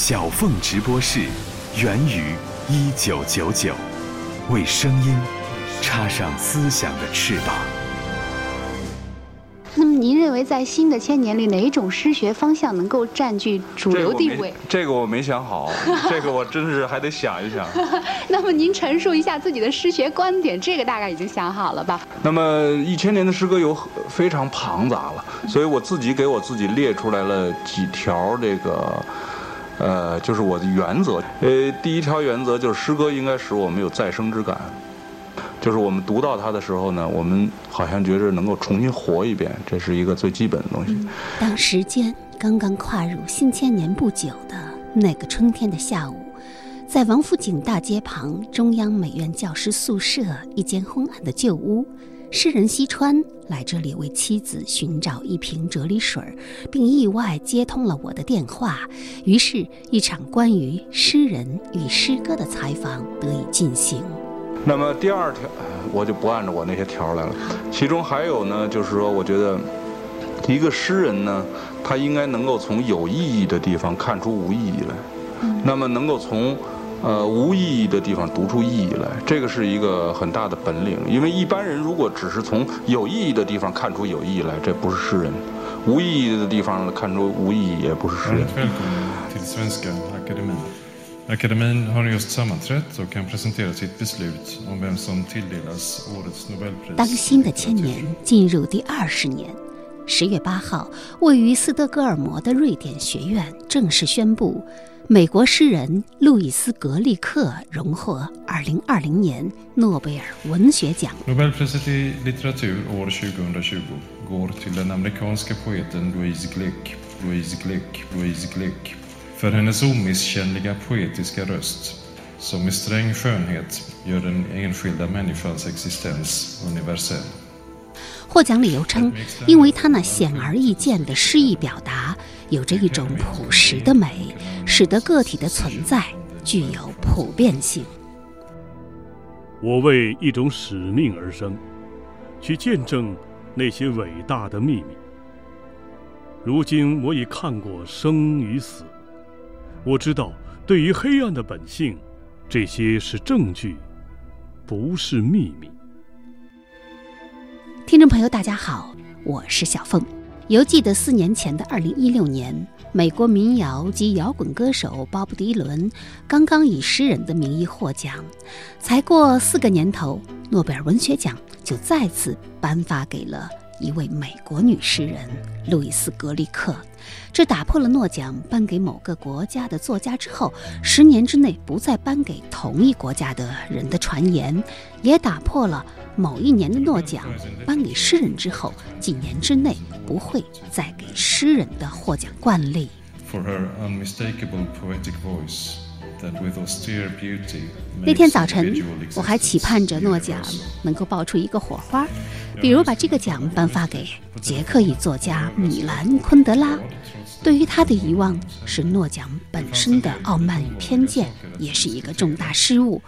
小凤直播室，源于一九九九，为声音插上思想的翅膀。那么，您认为在新的千年里，哪种诗学方向能够占据主流地位？这个我没想好，这个我真是还得想一想。那么，您陈述一下自己的诗学观点，这个大概已经想好了吧？那么，一千年的诗歌有非常庞杂了，所以我自己给我自己列出来了几条这个，呃，就是我的原则。呃，第一条原则就是诗歌应该使我们有再生之感。就是我们读到它的时候呢，我们好像觉着能够重新活一遍，这是一个最基本的东西。当时间刚刚跨入新千年不久的那个春天的下午，在王府井大街旁中央美院教师宿舍一间昏暗的旧屋，诗人西川来这里为妻子寻找一瓶啫喱水，并意外接通了我的电话，于是，一场关于诗人与诗歌的采访得以进行。那么第二条，我就不按照我那些条来了。其中还有呢，就是说，我觉得一个诗人呢，他应该能够从有意义的地方看出无意义来，那么能够从呃无意义的地方读出意义来，这个是一个很大的本领。因为一般人如果只是从有意义的地方看出有意义来，这不是诗人；无意义的地方看出无意义，也不是诗人。Akademin har just sammanträtt och kan presentera sitt beslut om vem som tilldelas årets Nobelpris. 当新的千年进入第二十年，十月八号，位于斯德哥尔摩的瑞典学院正式宣布，美国诗人路易斯·格利克荣获2020年诺贝尔文学奖。Nobelpriset i litteratur år 2020 går till den amerikanska poeten Louise Glück. Louise Glück. Louise Glück. för hennes omisskännliga poetiska röst som med sträng skönhet gör den enskilda människans existens universell. 获奖理由称，因为他那显而易见的诗意表达有着一种朴实的美，使得个体的存在具有普遍性。我为一种使命而生，去见证那些伟大的秘密。如今我已看过生与死。我知道，对于黑暗的本性，这些是证据，不是秘密。听众朋友，大家好，我是小凤。犹记得四年前的二零一六年，美国民谣及摇滚歌手鲍勃迪伦刚刚以诗人的名义获奖，才过四个年头，诺贝尔文学奖就再次颁发给了。一位美国女诗人路易斯·格里克，这打破了诺奖颁给某个国家的作家之后十年之内不再颁给同一国家的人的传言，也打破了某一年的诺奖颁给诗人之后几年之内不会再给诗人的获奖惯例。那天早晨，我还期盼着诺奖能够爆出一个火花，比如把这个奖颁发给捷克裔作家米兰·昆德拉。对于他的遗忘，是诺奖本身的傲慢与偏见，也是一个重大失误。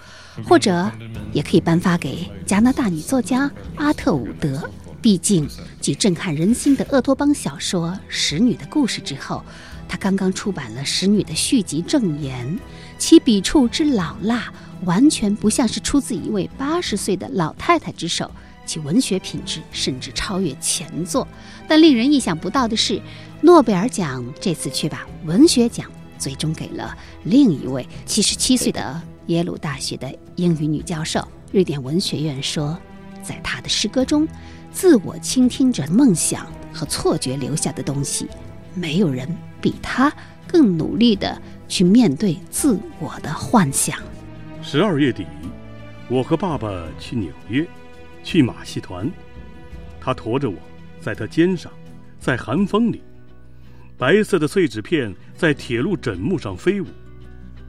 或者，也可以颁发给加拿大女作家阿特伍德。毕竟，继震撼人心的厄托邦小说《使女的故事》之后，她刚刚出版了《使女》的续集《证言》。其笔触之老辣，完全不像是出自一位八十岁的老太太之手，其文学品质甚至超越前作。但令人意想不到的是，诺贝尔奖这次却把文学奖最终给了另一位七十七岁的耶鲁大学的英语女教授。瑞典文学院说，在她的诗歌中，自我倾听着梦想和错觉留下的东西，没有人比她更努力的。去面对自我的幻想。十二月底，我和爸爸去纽约，去马戏团。他驮着我，在他肩上，在寒风里，白色的碎纸片在铁路枕木上飞舞。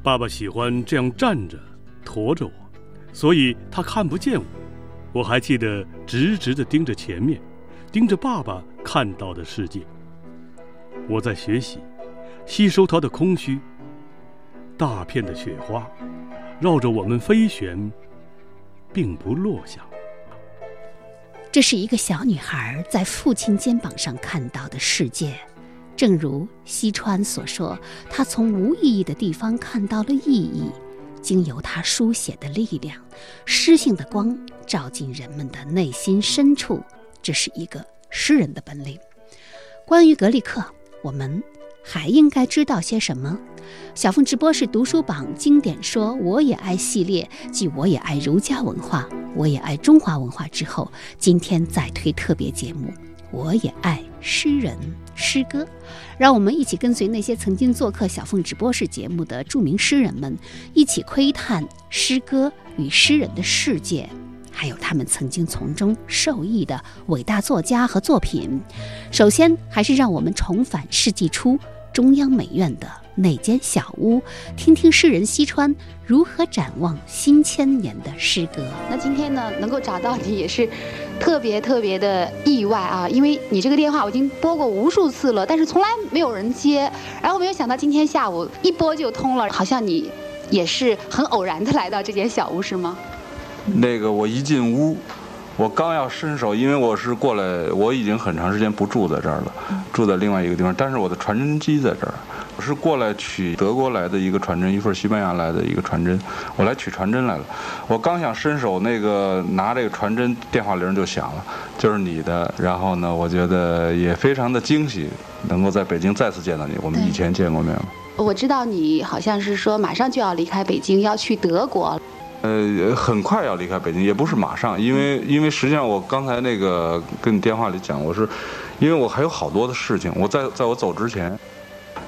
爸爸喜欢这样站着，驮着我，所以他看不见我。我还记得直直地盯着前面，盯着爸爸看到的世界。我在学习，吸收他的空虚。大片的雪花绕着我们飞旋，并不落下。这是一个小女孩在父亲肩膀上看到的世界，正如西川所说，她从无意义的地方看到了意义，经由他书写的力量，诗性的光照进人们的内心深处，这是一个诗人的本领。关于格里克，我们还应该知道些什么？小凤直播室读书榜经典说我也爱系列，继我也爱儒家文化，我也爱中华文化之后，今天再推特别节目，我也爱诗人诗歌。让我们一起跟随那些曾经做客小凤直播室节目的著名诗人们，一起窥探诗歌与诗人的世界，还有他们曾经从中受益的伟大作家和作品。首先，还是让我们重返世纪初中央美院的。那间小屋，听听诗人西川如何展望新千年的诗歌。那今天呢，能够找到你也是特别特别的意外啊，因为你这个电话我已经拨过无数次了，但是从来没有人接。然后没有想到今天下午一拨就通了，好像你也是很偶然的来到这间小屋，是吗？那个我一进屋，我刚要伸手，因为我是过来，我已经很长时间不住在这儿了，住在另外一个地方，但是我的传真机在这儿。我是过来取德国来的一个传真，一份西班牙来的一个传真，我来取传真来了。我刚想伸手那个拿这个传真，电话铃就响了，就是你的。然后呢，我觉得也非常的惊喜，能够在北京再次见到你。我们以前见过面吗？我知道你好像是说马上就要离开北京，要去德国。呃，很快要离开北京，也不是马上，因为因为实际上我刚才那个跟你电话里讲，我是因为我还有好多的事情，我在在我走之前。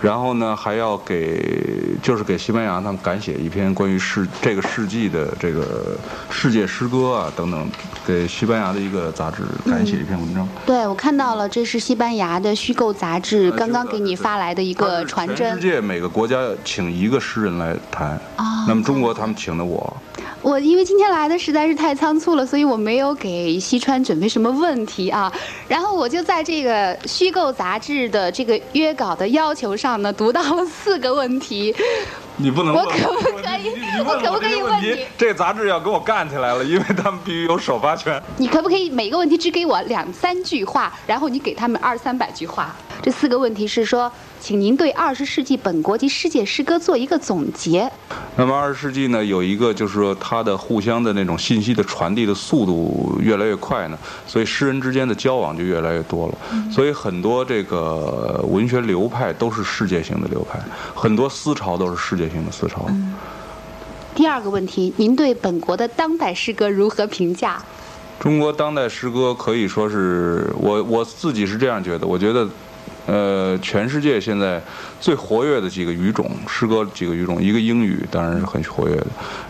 然后呢，还要给就是给西班牙他们赶写一篇关于世这个世纪的这个世界诗歌啊等等，给西班牙的一个杂志赶写一篇文章。对，我看到了，这是西班牙的虚构杂志刚刚给你发来的一个传真。全世界每个国家请一个诗人来谈，那么中国他们请的我。我因为今天来的实在是太仓促了，所以我没有给西川准备什么问题啊。然后我就在这个虚构杂志的这个约稿的要求上呢，读到了四个问题。你不能我可不可以？我可不可以问你？这个杂志要跟我干起来了，因为他们必须有首发权。你可不可以每个问题只给我两三句话，然后你给他们二三百句话？这四个问题是说。请您对二十世纪本国及世界诗歌做一个总结。那么二十世纪呢，有一个就是说它的互相的那种信息的传递的速度越来越快呢，所以诗人之间的交往就越来越多了。所以很多这个文学流派都是世界性的流派，很多思潮都是世界性的思潮。第二个问题，您对本国的当代诗歌如何评价？中国当代诗歌可以说是我我自己是这样觉得，我觉得。呃，全世界现在最活跃的几个语种，诗歌几个语种，一个英语当然是很活跃的，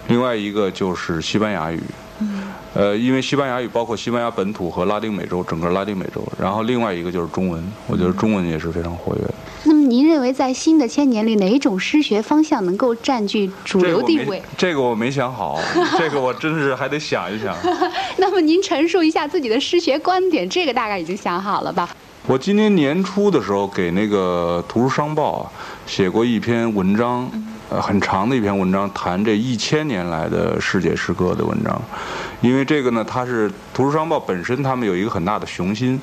另外一个就是西班牙语。呃，因为西班牙语包括西班牙本土和拉丁美洲，整个拉丁美洲。然后另外一个就是中文，我觉得中文也是非常活跃的。那么您认为在新的千年里，哪一种诗学方向能够占据主流地位？这个我没想好，这个我真是还得想一想。那么您陈述一下自己的诗学观点，这个大概已经想好了吧？我今年年初的时候给那个《图书商报》啊写过一篇文章，呃，很长的一篇文章，谈这一千年来的世界诗歌的文章。因为这个呢，它是《图书商报》本身，他们有一个很大的雄心，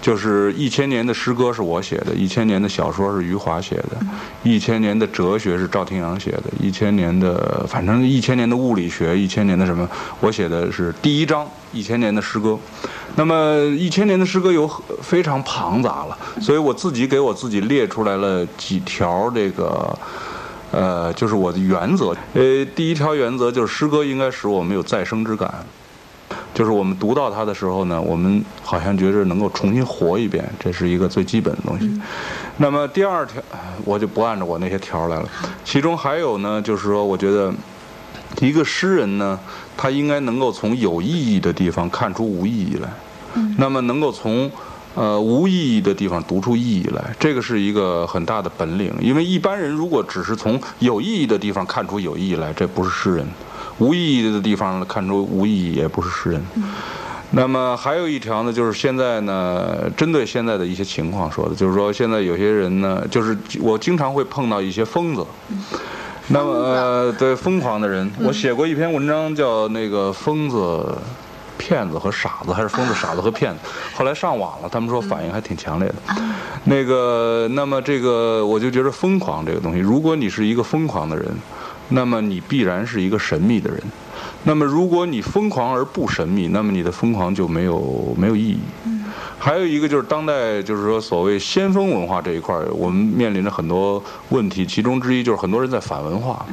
就是一千年的诗歌是我写的，一千年的小说是余华写的，一千年的哲学是赵廷阳写的，一千年的反正一千年的物理学，一千年的什么，我写的是第一章一千年的诗歌。那么一千年的诗歌有非常庞杂了，所以我自己给我自己列出来了几条这个，呃，就是我的原则。呃，第一条原则就是诗歌应该使我们有再生之感，就是我们读到它的时候呢，我们好像觉着能够重新活一遍，这是一个最基本的东西。那么第二条，我就不按照我那些条来了。其中还有呢，就是说，我觉得一个诗人呢，他应该能够从有意义的地方看出无意义来。那么能够从，呃无意义的地方读出意义来，这个是一个很大的本领。因为一般人如果只是从有意义的地方看出有意义来，这不是诗人；无意义的地方看出无意义，也不是诗人。那么还有一条呢，就是现在呢，针对现在的一些情况说的，就是说现在有些人呢，就是我经常会碰到一些疯子。那么呃，对疯狂的人，我写过一篇文章叫《那个疯子》。骗子和傻子，还是疯子、傻子和骗子。后来上网了，他们说反应还挺强烈的。那个，那么这个，我就觉得疯狂这个东西，如果你是一个疯狂的人，那么你必然是一个神秘的人。那么如果你疯狂而不神秘，那么你的疯狂就没有没有意义。还有一个就是当代，就是说所谓先锋文化这一块，我们面临着很多问题，其中之一就是很多人在反文化。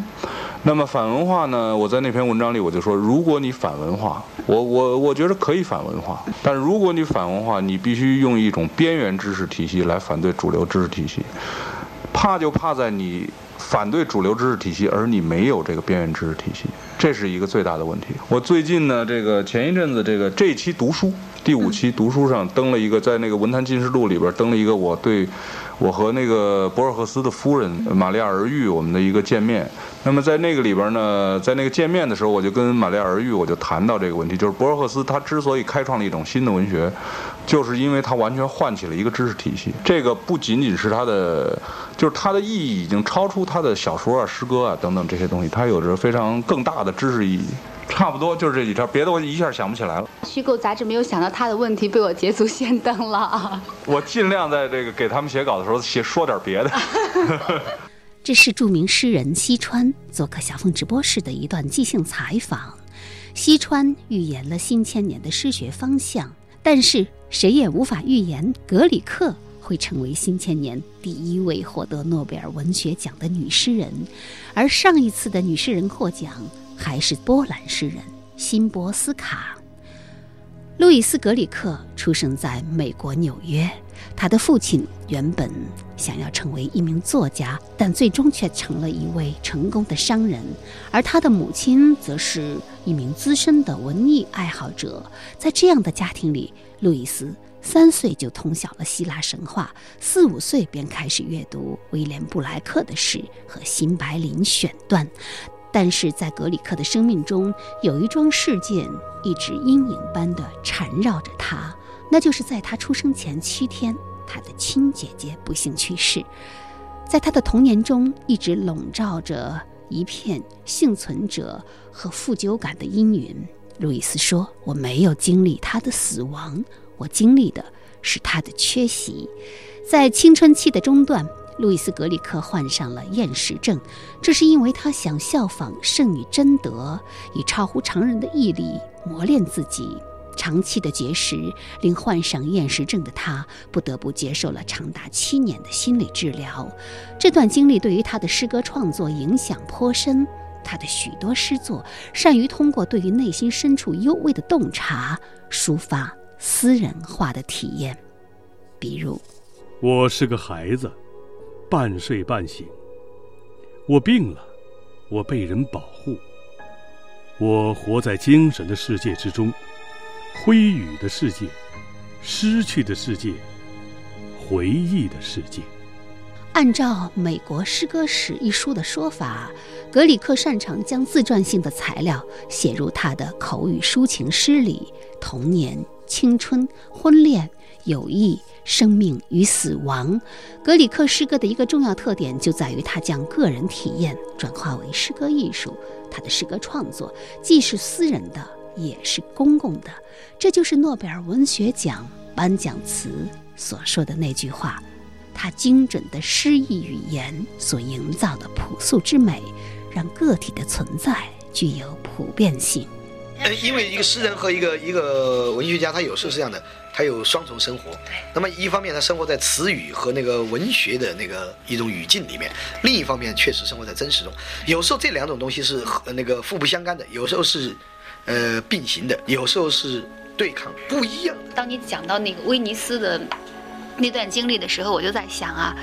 那么反文化呢？我在那篇文章里我就说，如果你反文化，我我我觉得可以反文化，但如果你反文化，你必须用一种边缘知识体系来反对主流知识体系。怕就怕在你反对主流知识体系，而你没有这个边缘知识体系，这是一个最大的问题。我最近呢，这个前一阵子这个这一期读书第五期读书上登了一个，在那个文坛纪事录里边登了一个我对。我和那个博尔赫斯的夫人玛利亚儿玉我们的一个见面，那么在那个里边呢，在那个见面的时候，我就跟玛利亚儿玉我就谈到这个问题，就是博尔赫斯他之所以开创了一种新的文学，就是因为他完全唤起了一个知识体系。这个不仅仅是他的，就是他的意义已经超出他的小说啊、诗歌啊等等这些东西，它有着非常更大的知识意义。差不多就是这几条，别的我一下想不起来了。虚构杂志没有想到他的问题被我捷足先登了。我尽量在这个给他们写稿的时候写说点别的。这是著名诗人西川做客小凤直播室的一段即兴采访。西川预言了新千年的诗学方向，但是谁也无法预言格里克会成为新千年第一位获得诺贝尔文学奖的女诗人，而上一次的女诗人获奖。还是波兰诗人辛波斯卡。路易斯·格里克出生在美国纽约，他的父亲原本想要成为一名作家，但最终却成了一位成功的商人，而他的母亲则是一名资深的文艺爱好者。在这样的家庭里，路易斯三岁就通晓了希腊神话，四五岁便开始阅读威廉·布莱克的诗和新白林选段。但是在格里克的生命中，有一桩事件一直阴影般的缠绕着他，那就是在他出生前七天，他的亲姐姐不幸去世。在他的童年中，一直笼罩着一片幸存者和负疚感的阴云。路易斯说：“我没有经历他的死亡，我经历的是他的缺席。”在青春期的中段。路易斯·格里克患上了厌食症，这是因为他想效仿圣女贞德，以超乎常人的毅力磨练自己。长期的节食令患上厌食症的他不得不接受了长达七年的心理治疗。这段经历对于他的诗歌创作影响颇深。他的许多诗作善于通过对于内心深处幽微的洞察，抒发私人化的体验。比如，我是个孩子。半睡半醒，我病了，我被人保护，我活在精神的世界之中，灰雨的世界，失去的世界，回忆的世界。按照《美国诗歌史》一书的说法，格里克擅长将自传性的材料写入他的口语抒情诗里，童年、青春、婚恋、友谊。生命与死亡，格里克诗歌的一个重要特点就在于他将个人体验转化为诗歌艺术。他的诗歌创作既是私人的，也是公共的。这就是诺贝尔文学奖颁奖词所说的那句话：他精准的诗意语言所营造的朴素之美，让个体的存在具有普遍性。呃，因为一个诗人和一个一个文学家，他有时候是这样的。他有双重生活，那么一方面他生活在词语和那个文学的那个一种语境里面，另一方面确实生活在真实中。有时候这两种东西是和那个互不相干的，有时候是，呃并行的，有时候是对抗，不一样。当你讲到那个威尼斯的那段经历的时候，我就在想啊。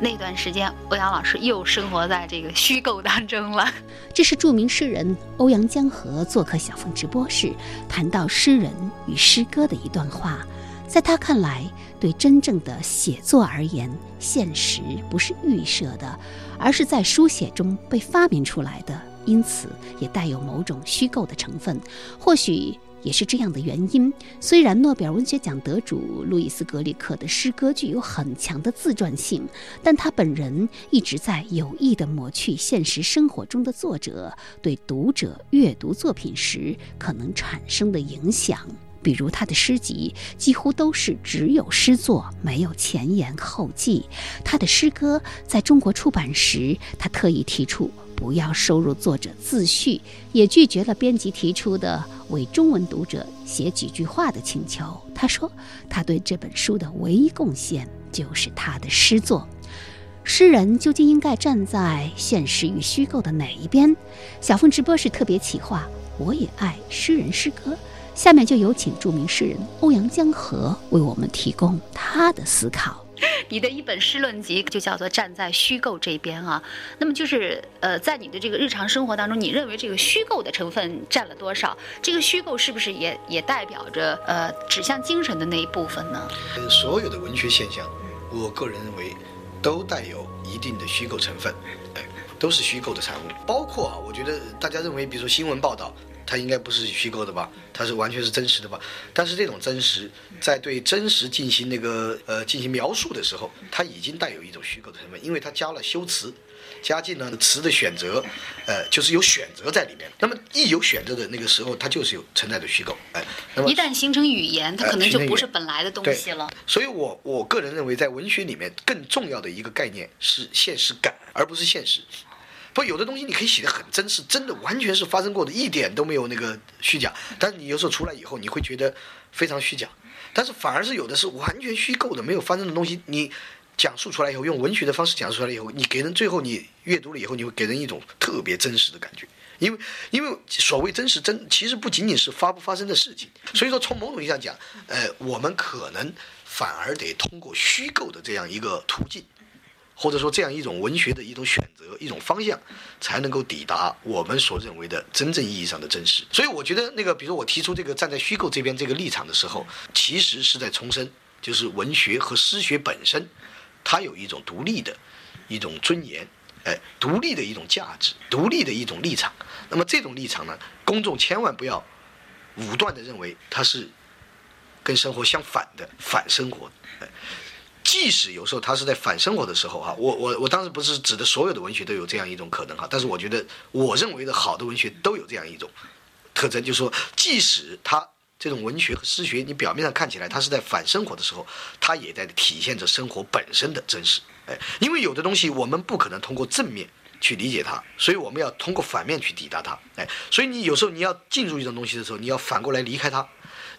那段时间，欧阳老师又生活在这个虚构当中了。这是著名诗人欧阳江河做客小凤直播室，谈到诗人与诗歌的一段话。在他看来，对真正的写作而言，现实不是预设的，而是在书写中被发明出来的，因此也带有某种虚构的成分。或许也是这样的原因。虽然诺贝尔文学奖得主路易斯·格里克的诗歌具有很强的自传性，但他本人一直在有意地抹去现实生活中的作者对读者阅读作品时可能产生的影响。比如他的诗集几乎都是只有诗作，没有前言后记。他的诗歌在中国出版时，他特意提出。不要收入作者自序，也拒绝了编辑提出的为中文读者写几句话的请求。他说，他对这本书的唯一贡献就是他的诗作。诗人究竟应该站在现实与虚构的哪一边？小凤直播是特别企划，我也爱诗人诗歌。下面就有请著名诗人欧阳江河为我们提供他的思考。你的一本诗论集就叫做站在虚构这边啊，那么就是呃，在你的这个日常生活当中，你认为这个虚构的成分占了多少？这个虚构是不是也也代表着呃指向精神的那一部分呢？所有的文学现象，我个人认为都带有一定的虚构成分，哎，都是虚构的产物。包括啊，我觉得大家认为，比如说新闻报道。它应该不是虚构的吧？它是完全是真实的吧？但是这种真实，在对真实进行那个呃进行描述的时候，它已经带有一种虚构的成分，因为它加了修辞，加进了词的选择，呃，就是有选择在里面。那么一有选择的那个时候，它就是有存在的虚构。哎，那么一旦形成语言，它可能就不是本来的东西了。所以我我个人认为，在文学里面更重要的一个概念是现实感，而不是现实。不，有的东西你可以写的很真实，真的完全是发生过的，一点都没有那个虚假。但是你有时候出来以后，你会觉得非常虚假。但是反而是有的是完全虚构的，没有发生的东西，你讲述出来以后，用文学的方式讲述出来以后，你给人最后你阅读了以后，你会给人一种特别真实的感觉。因为因为所谓真实真，其实不仅仅是发不发生的事情。所以说从某种意义上讲，呃，我们可能反而得通过虚构的这样一个途径。或者说这样一种文学的一种选择、一种方向，才能够抵达我们所认为的真正意义上的真实。所以我觉得，那个比如说我提出这个站在虚构这边这个立场的时候，其实是在重申，就是文学和诗学本身，它有一种独立的一种尊严，哎，独立的一种价值，独立的一种立场。那么这种立场呢，公众千万不要武断的认为它是跟生活相反的、反生活。哎。即使有时候他是在反生活的时候哈，我我我当时不是指的所有的文学都有这样一种可能哈，但是我觉得我认为的好的文学都有这样一种特征，就是说，即使他这种文学和诗学，你表面上看起来他是在反生活的时候，他也在体现着生活本身的真实。哎，因为有的东西我们不可能通过正面去理解它，所以我们要通过反面去抵达它。哎，所以你有时候你要进入一种东西的时候，你要反过来离开它。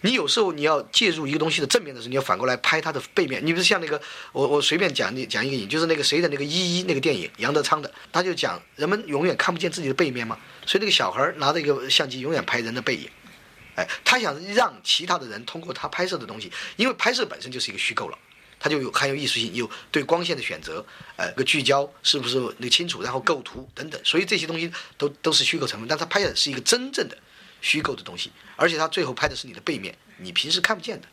你有时候你要介入一个东西的正面的时候，你要反过来拍它的背面。你比如像那个，我我随便讲你讲一个影，就是那个谁的那个一一那个电影，杨德昌的，他就讲人们永远看不见自己的背面嘛，所以那个小孩拿着一个相机永远拍人的背影，哎，他想让其他的人通过他拍摄的东西，因为拍摄本身就是一个虚构了，它就有含有艺术性，有对光线的选择，呃，个聚焦是不是那个清楚，然后构图等等，所以这些东西都都是虚构成分，但他拍的是一个真正的。虚构的东西，而且他最后拍的是你的背面，你平时看不见的。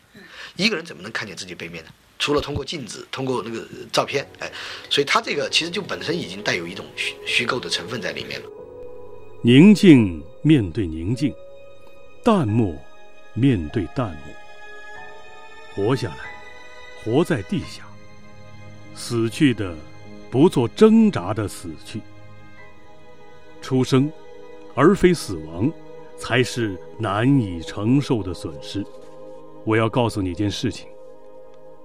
一个人怎么能看见自己背面呢？除了通过镜子，通过那个照片，哎，所以他这个其实就本身已经带有一种虚虚构的成分在里面了。宁静面对宁静，淡漠面对淡漠，活下来，活在地下，死去的不做挣扎的死去，出生而非死亡。才是难以承受的损失。我要告诉你一件事情：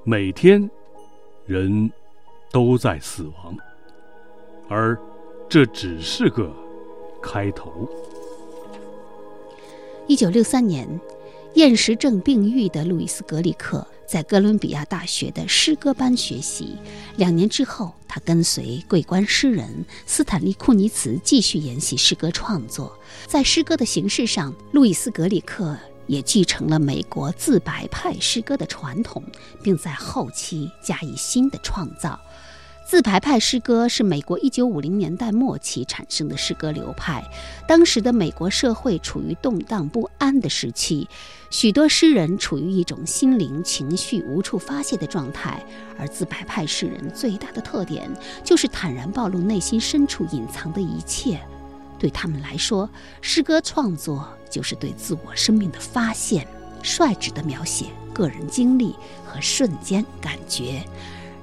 每天，人都在死亡，而这只是个开头。一九六三年，厌食症病愈的路易斯·格里克在哥伦比亚大学的诗歌班学习。两年之后，他跟随桂冠诗人斯坦利·库尼茨继续研习诗歌创作。在诗歌的形式上，路易斯·格里克也继承了美国自白派诗歌的传统，并在后期加以新的创造。自白派诗歌是美国1950年代末期产生的诗歌流派。当时的美国社会处于动荡不安的时期，许多诗人处于一种心灵情绪无处发泄的状态。而自白派诗人最大的特点就是坦然暴露内心深处隐藏的一切。对他们来说，诗歌创作就是对自我生命的发现，率直的描写个人经历和瞬间感觉。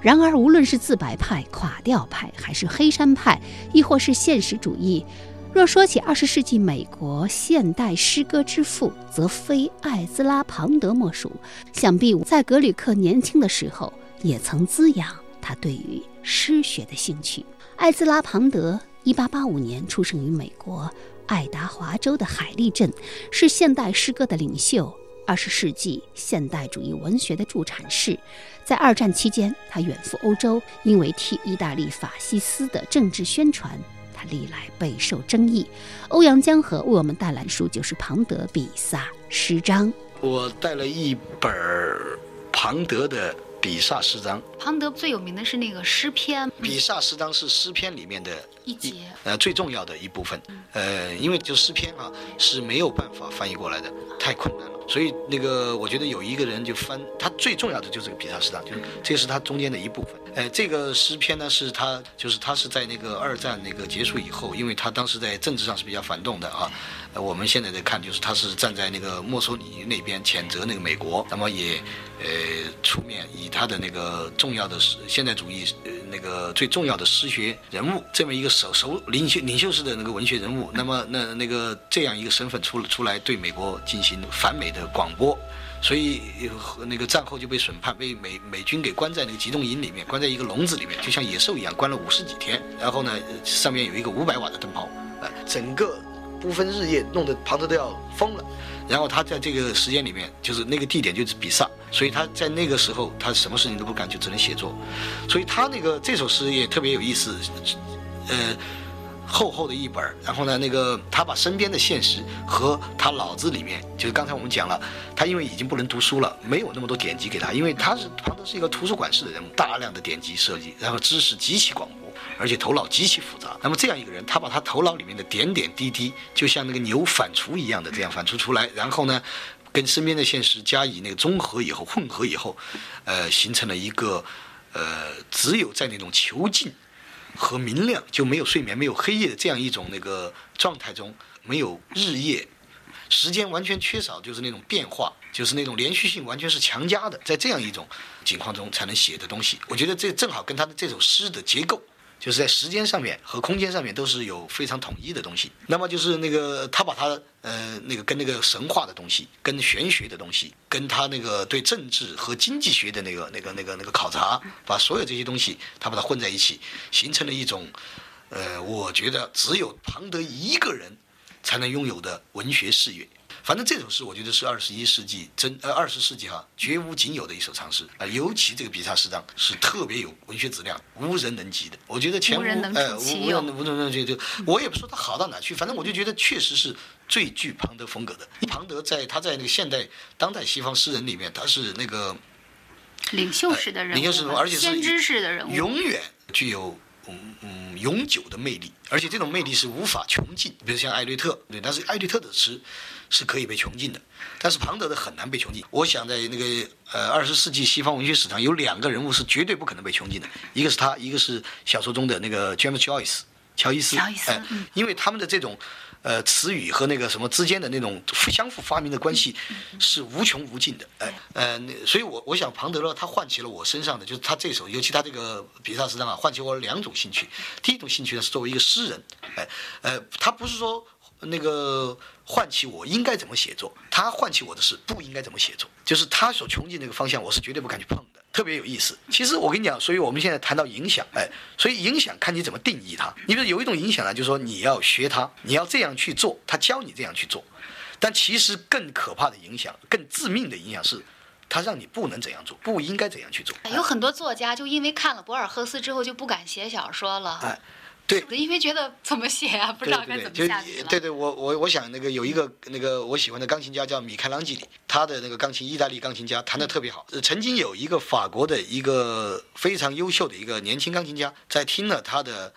然而，无论是自白派、垮掉派，还是黑山派，亦或是现实主义，若说起二十世纪美国现代诗歌之父，则非艾兹拉·庞德莫属。想必在格吕克年轻的时候，也曾滋养他对于诗学的兴趣。艾兹拉·庞德，一八八五年出生于美国爱达华州的海利镇，是现代诗歌的领袖。二十世纪现代主义文学的助产士，在二战期间，他远赴欧洲，因为替意大利法西斯的政治宣传，他历来备受争议。欧阳江河为我们带来的书就是庞德《比萨诗章》。我带了一本庞德的。比萨诗章，庞德最有名的是那个诗篇。比萨诗章是诗篇里面的一节，呃，最重要的一部分。呃，因为就诗篇啊是没有办法翻译过来的，太困难了。所以那个我觉得有一个人就翻，他最重要的就是个比萨诗章，就是这是他中间的一部分。呃，这个诗篇呢是他就是他是在那个二战那个结束以后，因为他当时在政治上是比较反动的啊。我们现在在看就是他是站在那个墨索里尼那边谴责那个美国，那么也。呃，出面以他的那个重要的现代主义呃那个最重要的诗学人物这么一个首首领袖领袖式的那个文学人物，那么那那个这样一个身份出出来对美国进行反美的广播，所以那个战后就被审判，被美美军给关在那个集中营里面，关在一个笼子里面，就像野兽一样，关了五十几天。然后呢，上面有一个五百瓦的灯泡，呃，整个不分日夜，弄得庞德都要疯了。然后他在这个时间里面，就是那个地点就是比萨，所以他在那个时候他什么事情都不干，就只能写作。所以他那个这首诗也特别有意思，呃，厚厚的一本然后呢，那个他把身边的现实和他脑子里面，就是刚才我们讲了，他因为已经不能读书了，没有那么多典籍给他，因为他是庞德是一个图书馆式的人物，大量的典籍设计，然后知识极其广博。而且头脑极其复杂，那么这样一个人，他把他头脑里面的点点滴滴，就像那个牛反刍一样的这样反刍出来，然后呢，跟身边的现实加以那个综合以后、混合以后，呃，形成了一个，呃，只有在那种囚禁和明亮，就没有睡眠、没有黑夜的这样一种那个状态中，没有日夜，时间完全缺少，就是那种变化，就是那种连续性完全是强加的，在这样一种情况中才能写的东西。我觉得这正好跟他的这首诗的结构。就是在时间上面和空间上面都是有非常统一的东西。那么就是那个他把他呃那个跟那个神话的东西、跟玄学的东西、跟他那个对政治和经济学的那个那个那个那个考察，把所有这些东西他把它混在一起，形成了一种呃，我觉得只有庞德一个人才能拥有的文学视野。反正这首诗，我觉得是二十一世纪真呃二十世纪哈绝无仅有的一首长诗啊，尤其这个比萨诗章是特别有文学质量，无人能及的。我觉得前无呃无人无人能及，就我也不说它好到哪去，反正我就觉得确实是最具庞德风格的。庞德在他在那个现代当代西方诗人里面，他是那个领袖式的人物，领袖式人物而且是先知式的人物，永远具有。嗯嗯，永久的魅力，而且这种魅力是无法穷尽。比如像艾略特，对，但是艾略特的诗是可以被穷尽的，但是庞德的很难被穷尽。我想在那个呃二十世纪西方文学史上，有两个人物是绝对不可能被穷尽的，一个是他，一个是小说中的那个 James Joyce，乔伊斯。乔伊斯，因为他们的这种。呃，词语和那个什么之间的那种相互发明的关系是无穷无尽的，哎，呃，所以我我想庞德勒他唤起了我身上的，就是他这首，尤其他这个比萨诗章啊，唤起我两种兴趣。第一种兴趣呢是作为一个诗人，哎，呃，他不是说那个唤起我应该怎么写作，他唤起我的是不应该怎么写作，就是他所穷尽那个方向，我是绝对不敢去碰的。特别有意思。其实我跟你讲，所以我们现在谈到影响，哎，所以影响看你怎么定义它。你比如有一种影响呢，就是说你要学他，你要这样去做，他教你这样去做。但其实更可怕的影响，更致命的影响是，他让你不能怎样做，不应该怎样去做。有很多作家就因为看了博尔赫斯之后就不敢写小说了。哎。对，因为觉得怎么写啊，不知道该怎么下去对对，我我我想那个有一个那个我喜欢的钢琴家叫米开朗基里，他的那个钢琴，意大利钢琴家弹得特别好。曾经有一个法国的一个非常优秀的一个年轻钢琴家，在听了他的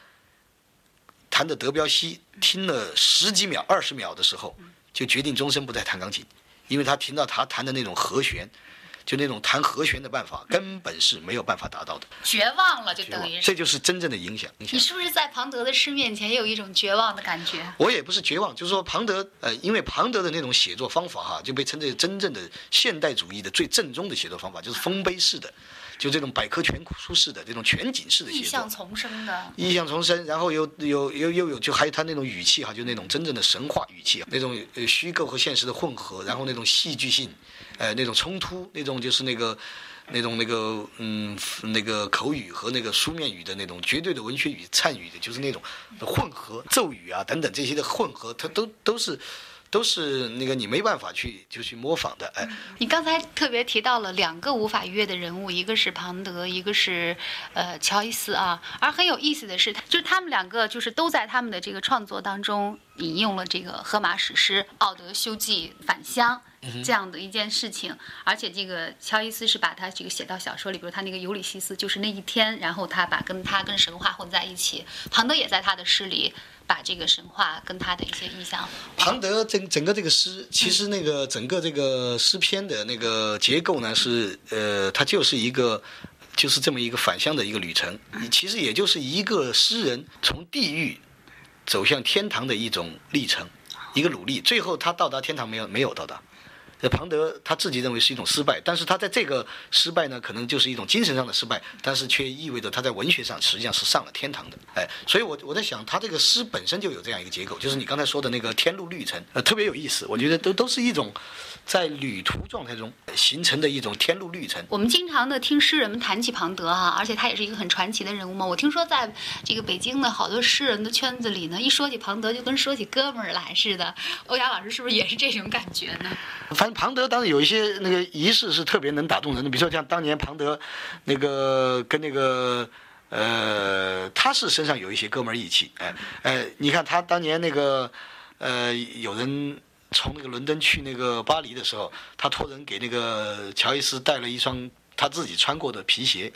弹的德彪西，听了十几秒、二十秒的时候，就决定终身不再弹钢琴，因为他听到他弹的那种和弦。就那种弹和弦的办法，根本是没有办法达到的。绝望了，就等于这就是真正的影响。你是不是在庞德的诗面前有一种绝望的感觉？我也不是绝望，就是说庞德，呃，因为庞德的那种写作方法哈，就被称之为真正的现代主义的最正宗的写作方法，就是丰碑式的。就这种百科全书式的这种全景式的意象重生的，意象重生，然后又有又又有就还有他那种语气哈，就那种真正的神话语气，那种呃虚构和现实的混合，然后那种戏剧性，呃那种冲突，那种就是那个那种那个嗯那个口语和那个书面语的那种绝对的文学语参与的，就是那种混合咒语啊等等这些的混合，它都都是。都是那个你没办法去就去模仿的，哎。你刚才特别提到了两个无法逾越的人物，一个是庞德，一个是呃乔伊斯啊。而很有意思的是，就是他们两个就是都在他们的这个创作当中引用了这个荷马史诗《奥德修记》返乡这样的一件事情。而且这个乔伊斯是把他这个写到小说里，比如他那个尤里西斯，就是那一天，然后他把跟他跟神话混在一起。庞德也在他的诗里。把这个神话跟他的一些意象，庞德整整个这个诗，其实那个整个这个诗篇的那个结构呢，是呃，它就是一个，就是这么一个返乡的一个旅程。其实也就是一个诗人从地狱走向天堂的一种历程，一个努力。最后他到达天堂没有？没有到达。庞德他自己认为是一种失败，但是他在这个失败呢，可能就是一种精神上的失败，但是却意味着他在文学上实际上是上了天堂的。哎，所以我我在想，他这个诗本身就有这样一个结构，就是你刚才说的那个天路历程，呃，特别有意思。我觉得都都是一种在旅途状态中形成的一种天路历程。我们经常的听诗人们谈起庞德啊，而且他也是一个很传奇的人物嘛。我听说在这个北京的好多诗人的圈子里呢，一说起庞德就跟说起哥们儿来似的。欧阳老师是不是也是这种感觉呢？反正庞德当时有一些那个仪式是特别能打动人的，比如说像当年庞德，那个跟那个呃，他是身上有一些哥们儿义气，哎哎，你看他当年那个呃，有人从那个伦敦去那个巴黎的时候，他托人给那个乔伊斯带了一双他自己穿过的皮鞋，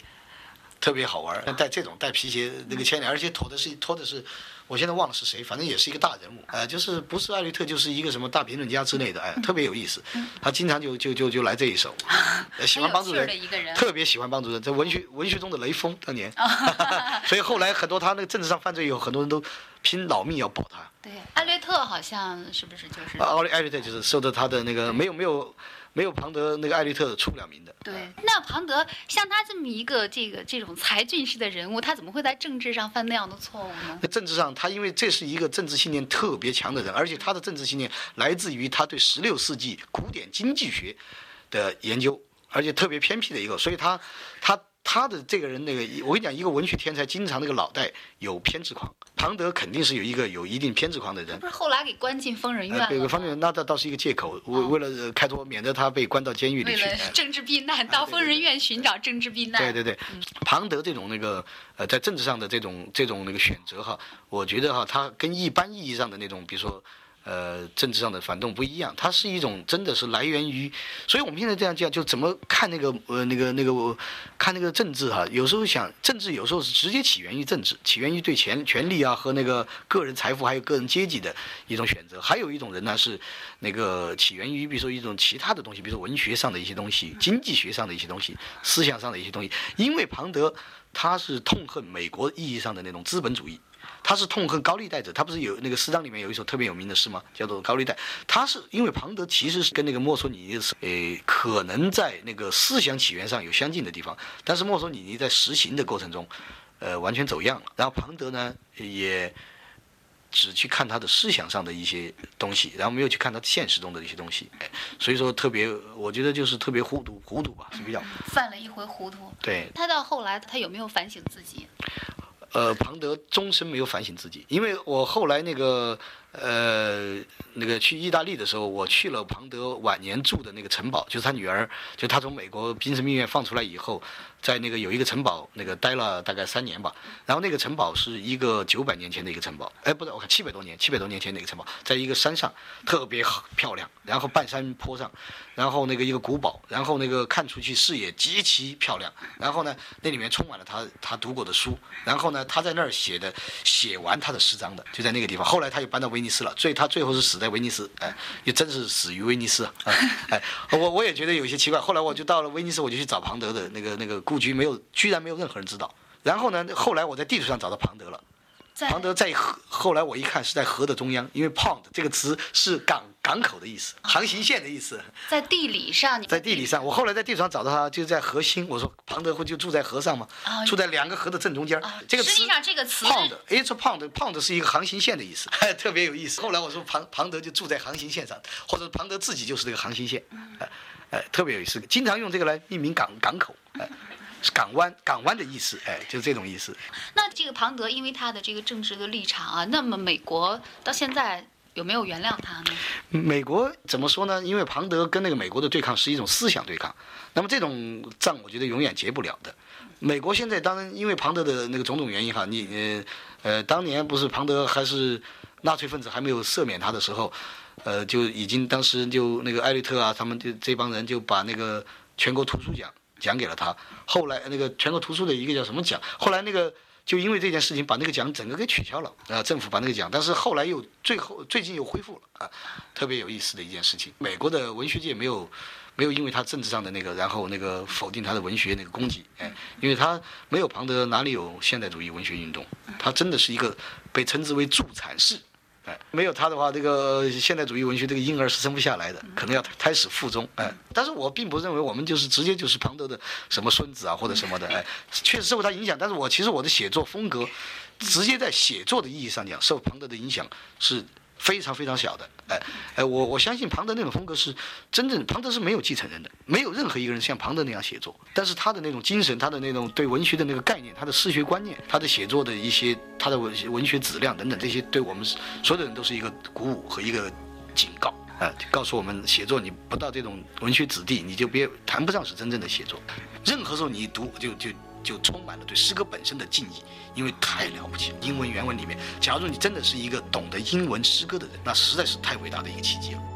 特别好玩，带这种带皮鞋那个牵连，而且托的是托的是。我现在忘了是谁，反正也是一个大人物，呃，就是不是艾略特，就是一个什么大评论家之类的，哎，特别有意思。他经常就就就就来这一手，喜欢帮助人，特别喜欢帮助人，在文学文学中的雷锋当年。所以后来很多他那个政治上犯罪以后，很多人都拼老命要保他。对，艾略特好像是不是就是？奥利艾略特就是受到他的那个没有没有。没有庞德那个艾略特出不了名的。对，那庞德像他这么一个这个这种才俊式的人物，他怎么会在政治上犯那样的错误呢？政治上，他因为这是一个政治信念特别强的人，而且他的政治信念来自于他对十六世纪古典经济学的研究，而且特别偏僻的一个，所以他他。他的这个人，那个我跟你讲，一个文学天才，经常那个脑袋有偏执狂。庞德肯定是有一个有一定偏执狂的人。不是后来给关进疯人院了？对，疯人院那倒倒是一个借口，为为了开脱，免得他被关到监狱里去。为了政治避难，到疯人院寻找政治避难。对对对，庞德这种那个呃，在政治上的这种这种那个选择哈，我觉得哈，他跟一般意义上的那种，比如说。呃，政治上的反动不一样，它是一种真的是来源于，所以我们现在这样讲，就怎么看那个呃那个那个看那个政治哈，有时候想政治有时候是直接起源于政治，起源于对权权力啊和那个个人财富还有个人阶级的一种选择，还有一种人呢是那个起源于比如说一种其他的东西，比如说文学上的一些东西，经济学上的一些东西，思想上的一些东西，因为庞德他是痛恨美国意义上的那种资本主义。他是痛恨高利贷者，他不是有那个诗章里面有一首特别有名的诗吗？叫做《高利贷》。他是因为庞德其实是跟那个墨索里尼是，呃，可能在那个思想起源上有相近的地方，但是墨索里尼在实行的过程中，呃，完全走样了。然后庞德呢，也只去看他的思想上的一些东西，然后没有去看他现实中的一些东西。哎，所以说特别，我觉得就是特别糊涂，糊涂吧，是比较犯了一回糊涂。对。他到后来，他有没有反省自己？呃，庞德终身没有反省自己，因为我后来那个呃那个去意大利的时候，我去了庞德晚年住的那个城堡，就是他女儿，就他从美国精神病院放出来以后，在那个有一个城堡，那个待了大概三年吧。然后那个城堡是一个九百年前的一个城堡，哎，不对，我看七百多年，七百多年前的一个城堡，在一个山上，特别好漂亮。然后半山坡上，然后那个一个古堡，然后那个看出去视野极其漂亮。然后呢，那里面充满了他他读过的书。然后呢，他在那儿写的写完他的诗章的，就在那个地方。后来他又搬到威尼斯了，所以他最后是死在威尼斯，哎，也真是死于威尼斯啊！哎，我我也觉得有些奇怪。后来我就到了威尼斯，我就去找庞德的那个那个故居，没有，居然没有任何人知道。然后呢，后来我在地图上找到庞德了。庞德在河，后来我一看是在河的中央，因为 pond 这个词是港港口的意思，航行线的意思。在地理上，在地理上，我后来在地图上找到他，就是在河心。我说庞德会就住在河上吗？住在两个河的正中间。这个实际上这个词 pond，it's pond，pond 是一个航行线的意思，特别有意思。后来我说庞庞德就住在航行线上，或者庞德自己就是这个航行线，哎哎，特别有意思，经常用这个来命名港港口，哎。港湾，港湾的意思，哎，就是这种意思。那这个庞德，因为他的这个政治的立场啊，那么美国到现在有没有原谅他呢？美国怎么说呢？因为庞德跟那个美国的对抗是一种思想对抗，那么这种仗我觉得永远结不了的。美国现在当然因为庞德的那个种种原因哈，你呃呃，当年不是庞德还是纳粹分子还没有赦免他的时候，呃，就已经当时就那个艾略特啊，他们就这帮人就把那个全国图书奖。奖给了他，后来那个全国图书的一个叫什么奖？后来那个就因为这件事情把那个奖整个给取消了，啊，政府把那个奖，但是后来又最后最近又恢复了啊，特别有意思的一件事情。美国的文学界没有没有因为他政治上的那个，然后那个否定他的文学那个功绩，哎，因为他没有庞德哪里有现代主义文学运动，他真的是一个被称之为助产士。哎，没有他的话，这个现代主义文学这个婴儿是生不下来的，可能要胎死腹中。哎，但是我并不认为我们就是直接就是庞德的什么孙子啊或者什么的。哎，确实受他影响，但是我其实我的写作风格，直接在写作的意义上讲，受庞德的影响是。非常非常小的，哎哎，我我相信庞德那种风格是真正，庞德是没有继承人的，没有任何一个人像庞德那样写作。但是他的那种精神，他的那种对文学的那个概念，他的诗学观念，他的写作的一些，他的文文学质量等等，这些对我们所有的人都是一个鼓舞和一个警告，哎，告诉我们写作你不到这种文学子弟，你就别谈不上是真正的写作。任何时候你读就就。就充满了对诗歌本身的敬意，因为太了不起了。英文原文里面，假如你真的是一个懂得英文诗歌的人，那实在是太伟大的一个奇迹了。